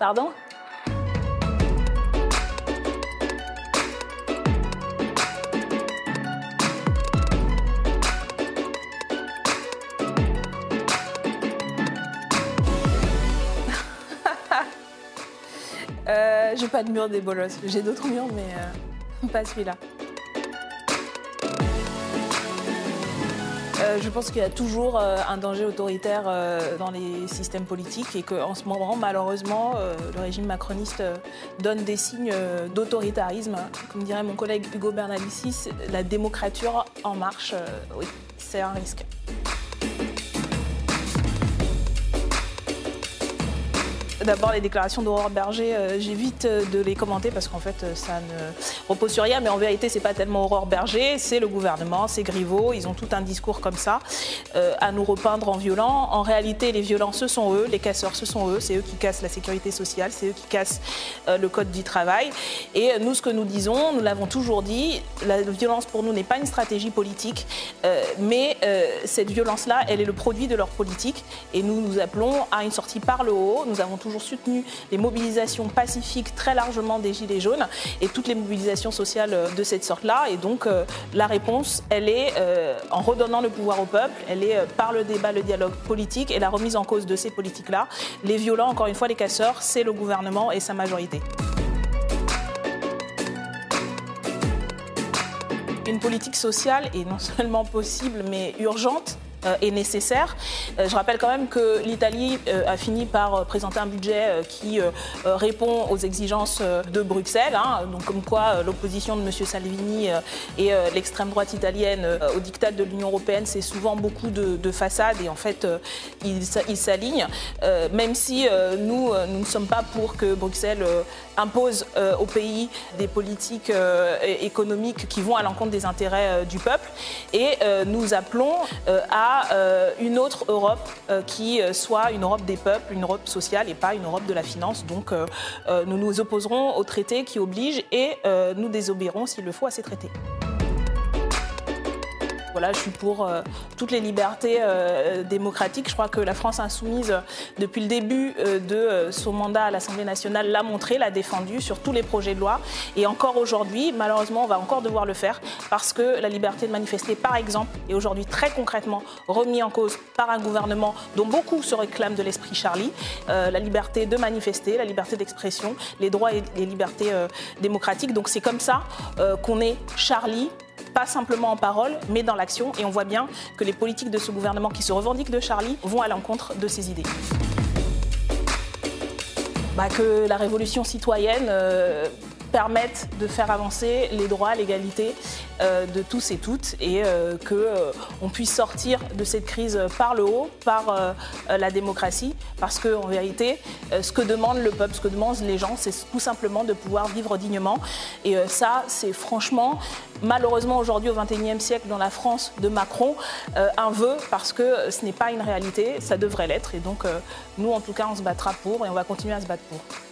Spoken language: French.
Pardon? Euh, J'ai pas de mur des bolosses. J'ai d'autres murs, mais euh, pas celui-là. Euh, je pense qu'il y a toujours euh, un danger autoritaire euh, dans les systèmes politiques et qu'en ce moment, malheureusement, le régime macroniste donne des signes d'autoritarisme. Comme dirait mon collègue Hugo Bernalicis, la démocrature en marche, oui, c'est un risque. D'abord, les déclarations d'Aurore Berger, euh, j'évite euh, de les commenter parce qu'en fait, euh, ça ne repose sur rien. Mais en vérité, c'est pas tellement Aurore Berger, c'est le gouvernement, c'est Griveaux. Ils ont tout un discours comme ça à nous repeindre en violent. En réalité, les violents, ce sont eux, les casseurs, ce sont eux. C'est eux qui cassent la sécurité sociale, c'est eux qui cassent le code du travail. Et nous, ce que nous disons, nous l'avons toujours dit, la violence pour nous n'est pas une stratégie politique, mais cette violence-là, elle est le produit de leur politique. Et nous nous appelons à une sortie par le haut. Nous avons toujours soutenu les mobilisations pacifiques très largement des Gilets jaunes et toutes les mobilisations sociales euh, de cette sorte-là. Et donc euh, la réponse, elle est euh, en redonnant le pouvoir au peuple, elle est par le débat, le dialogue politique et la remise en cause de ces politiques-là. Les violents, encore une fois, les casseurs, c'est le gouvernement et sa majorité. Une politique sociale est non seulement possible, mais urgente est nécessaire. Euh, je rappelle quand même que l'Italie euh, a fini par présenter un budget qui répond aux exigences de Bruxelles, hein. donc comme quoi l'opposition de M. Salvini et l'extrême droite italienne au diktat de l'Union européenne, c'est souvent beaucoup de, façades et en fait ils s'alignent, même si nous, nous ne sommes pas pour que Bruxelles impose au pays des politiques économiques qui vont à l'encontre des intérêts du peuple et nous appelons à euh, une autre Europe euh, qui euh, soit une Europe des peuples, une Europe sociale et pas une Europe de la finance. Donc nous nous opposerons aux traités qui obligent et nous désobéirons s'il le faut à ces traités. Voilà, je suis pour euh, toutes les libertés euh, démocratiques. Je crois que la France insoumise, depuis le début euh, de son mandat à l'Assemblée nationale, l'a montré, l'a défendu sur tous les projets de loi. Et encore aujourd'hui, malheureusement, on va encore devoir le faire parce que la liberté de manifester, par exemple, est aujourd'hui très concrètement remis en cause par un gouvernement dont beaucoup se réclament de l'esprit Charlie. la liberté de manifester, la liberté d'expression, les droits et les libertés démocratiques. Donc c'est comme ça qu'on est Charlie pas simplement en parole, mais dans l'action. Et on voit bien que les politiques de ce gouvernement qui se revendiquent de Charlie vont à l'encontre de ces idées. Bah, que la révolution citoyenne euh, permette de faire avancer les droits, l'égalité euh, de tous et toutes et euh, qu'on euh, puisse sortir de cette crise par le haut, par la démocratie, parce qu'en vérité, ce que demande le peuple, ce que demandent les gens, c'est tout simplement de pouvoir vivre dignement. Et ça, c'est franchement, malheureusement aujourd'hui au XXIe siècle, dans la France de Macron, un vœu, parce que ce n'est pas une réalité, ça devrait l'être. Et donc, nous, en tout cas, on se battra pour et on va continuer à se battre pour.